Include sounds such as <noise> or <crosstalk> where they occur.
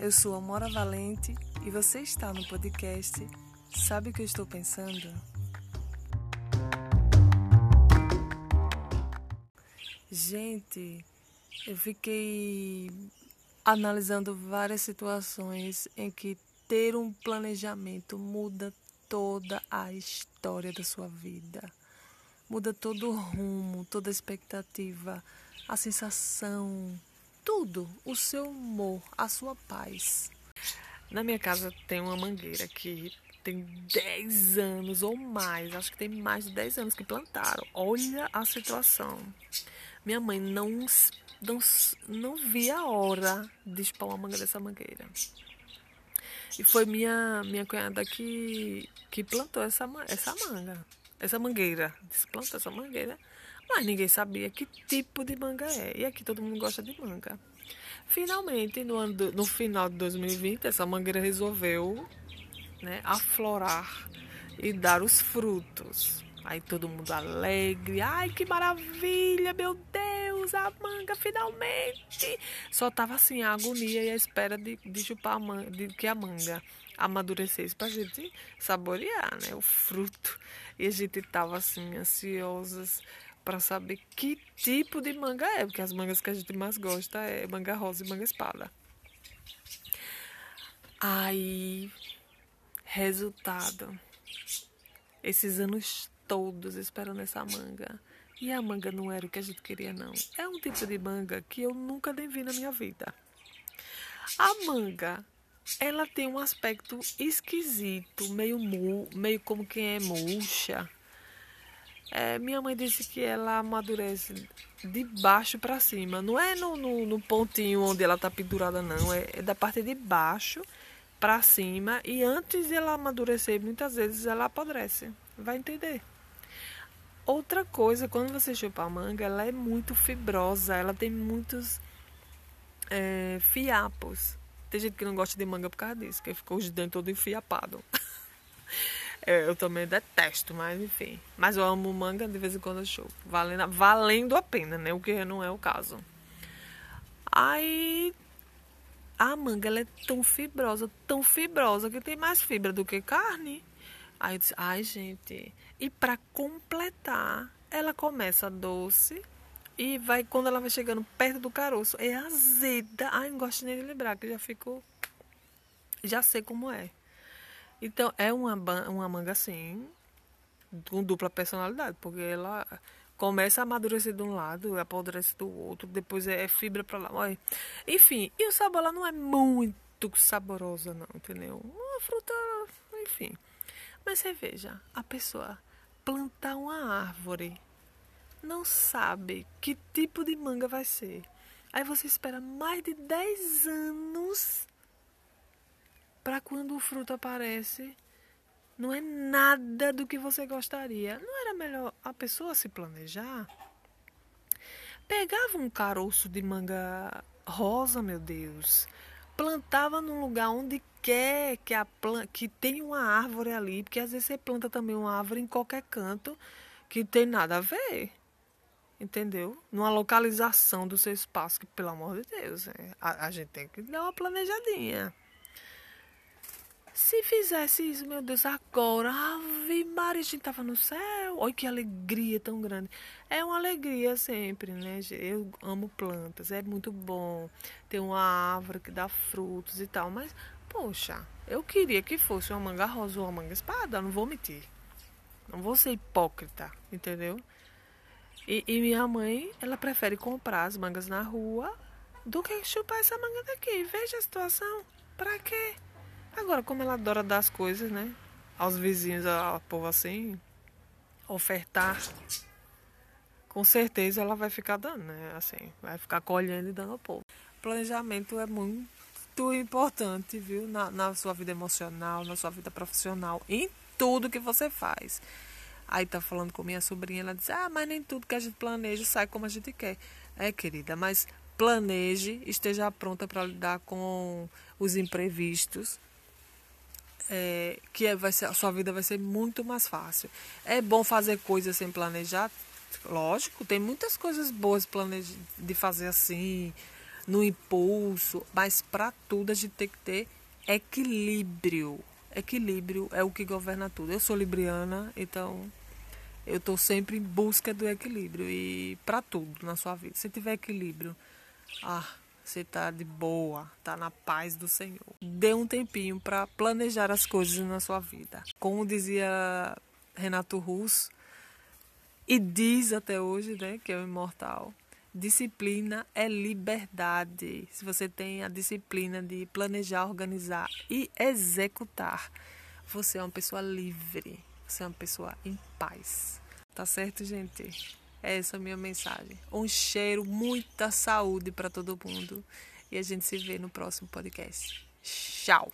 Eu sou Amora Valente e você está no podcast Sabe o que eu estou pensando? Gente, eu fiquei analisando várias situações em que ter um planejamento muda toda a história da sua vida. Muda todo o rumo, toda a expectativa, a sensação, tudo, o seu humor, a sua paz. Na minha casa tem uma mangueira que tem 10 anos ou mais, acho que tem mais de 10 anos que plantaram. Olha a situação. Minha mãe não, não, não via a hora de espalhar a manga dessa mangueira. E foi minha, minha cunhada que, que plantou essa, essa manga, essa mangueira. Desplantou essa mangueira mas ninguém sabia que tipo de manga é. E aqui todo mundo gosta de manga. Finalmente, no, ano no final de 2020, essa mangueira resolveu né, aflorar e dar os frutos. Aí todo mundo alegre. Ai, que maravilha, meu Deus, a manga finalmente. Só tava assim a agonia e a espera de, de chupar a manga, de que a manga amadurecesse pra gente saborear, né, o fruto. E a gente tava assim ansiosas para saber que tipo de manga é, porque as mangas que a gente mais gosta é manga rosa e manga espada. Aí, resultado, esses anos todos esperando essa manga. E a manga não era o que a gente queria, não. É um tipo de manga que eu nunca nem vi na minha vida. A manga, ela tem um aspecto esquisito, meio, mu, meio como quem é murcha é, minha mãe disse que ela amadurece de baixo para cima. Não é no, no, no, pontinho onde ela está pendurada, não. É, é da parte de baixo para cima. E antes de ela amadurecer, muitas vezes ela apodrece. Vai entender. Outra coisa, quando você chupa a manga, ela é muito fibrosa. Ela tem muitos é, fiapos. Tem gente que não gosta de manga por causa disso, que ficou os dentes todo enfiapado. <laughs> É, eu também detesto, mas enfim. Mas eu amo manga, de vez em quando eu chupo. Valendo, valendo a pena, né? O que não é o caso. Aí a manga ela é tão fibrosa, tão fibrosa que tem mais fibra do que carne. Aí eu disse, ai gente. E para completar, ela começa doce e vai quando ela vai chegando perto do caroço, é azeda. Ai, não gosto nem de lembrar que já fico já sei como é. Então, é uma, uma manga assim, com dupla personalidade, porque ela começa a amadurecer de um lado, apodrece do outro, depois é fibra para lá. Enfim, e o sabor lá não é muito saborosa, não, entendeu? Uma fruta, enfim. Mas você veja, a pessoa plantar uma árvore não sabe que tipo de manga vai ser. Aí você espera mais de 10 anos para quando o fruto aparece, não é nada do que você gostaria. Não era melhor a pessoa se planejar? Pegava um caroço de manga rosa, meu Deus, plantava num lugar onde quer que a que tem uma árvore ali, porque às vezes você planta também uma árvore em qualquer canto que tem nada a ver. Entendeu? Numa localização do seu espaço, que pelo amor de Deus, é, a, a gente tem que dar uma planejadinha. Se fizesse isso, meu Deus, agora, Ave Maria, a gente tava no céu. Olha que alegria tão grande. É uma alegria sempre, né? Eu amo plantas, é muito bom ter uma árvore que dá frutos e tal. Mas, poxa, eu queria que fosse uma manga rosa ou uma manga espada, não vou mentir. Não vou ser hipócrita, entendeu? E, e minha mãe, ela prefere comprar as mangas na rua do que chupar essa manga daqui. Veja a situação. Pra quê? Agora, como ela adora dar as coisas, né? Aos vizinhos, ao povo assim, ofertar, com certeza ela vai ficar dando, né? Assim, vai ficar colhendo e dando ao povo. Planejamento é muito importante, viu? Na, na sua vida emocional, na sua vida profissional, em tudo que você faz. Aí tá falando com minha sobrinha, ela diz: Ah, mas nem tudo que a gente planeja sai como a gente quer. É, querida, mas planeje, esteja pronta para lidar com os imprevistos, é, que é, vai ser, a sua vida vai ser muito mais fácil. É bom fazer coisas sem planejar? Lógico, tem muitas coisas boas de fazer assim, no impulso, mas para tudo a gente tem que ter equilíbrio. Equilíbrio é o que governa tudo. Eu sou libriana, então eu estou sempre em busca do equilíbrio e para tudo na sua vida. Se tiver equilíbrio, ah, você tá de boa, tá na paz do Senhor. Dê um tempinho para planejar as coisas na sua vida. Como dizia Renato Russo, e diz até hoje, né, que é o imortal, disciplina é liberdade. Se você tem a disciplina de planejar, organizar e executar, você é uma pessoa livre, você é uma pessoa em paz. Tá certo, gente? Essa é a minha mensagem. Um cheiro, muita saúde para todo mundo. E a gente se vê no próximo podcast. Tchau!